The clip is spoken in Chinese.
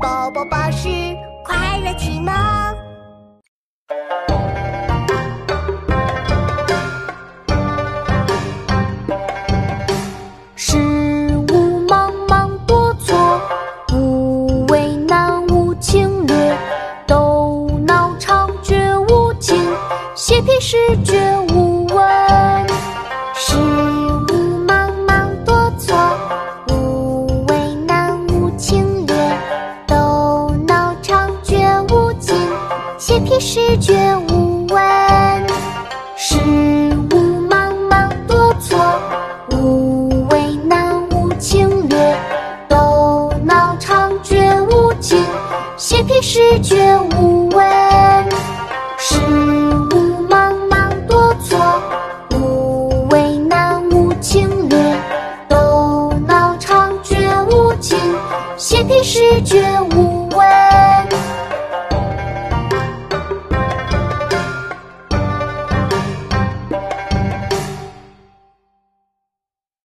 宝宝巴士快乐启蒙。事物茫茫多错，不为难无侵略，斗脑猖獗无尽，嬉皮士绝皮士绝无闻。事物茫茫多错，不为难无侵略，斗脑猖獗无尽，嬉皮士绝无闻。事物茫茫多错，不为难无侵略，斗脑猖獗无尽，嬉皮士绝无闻。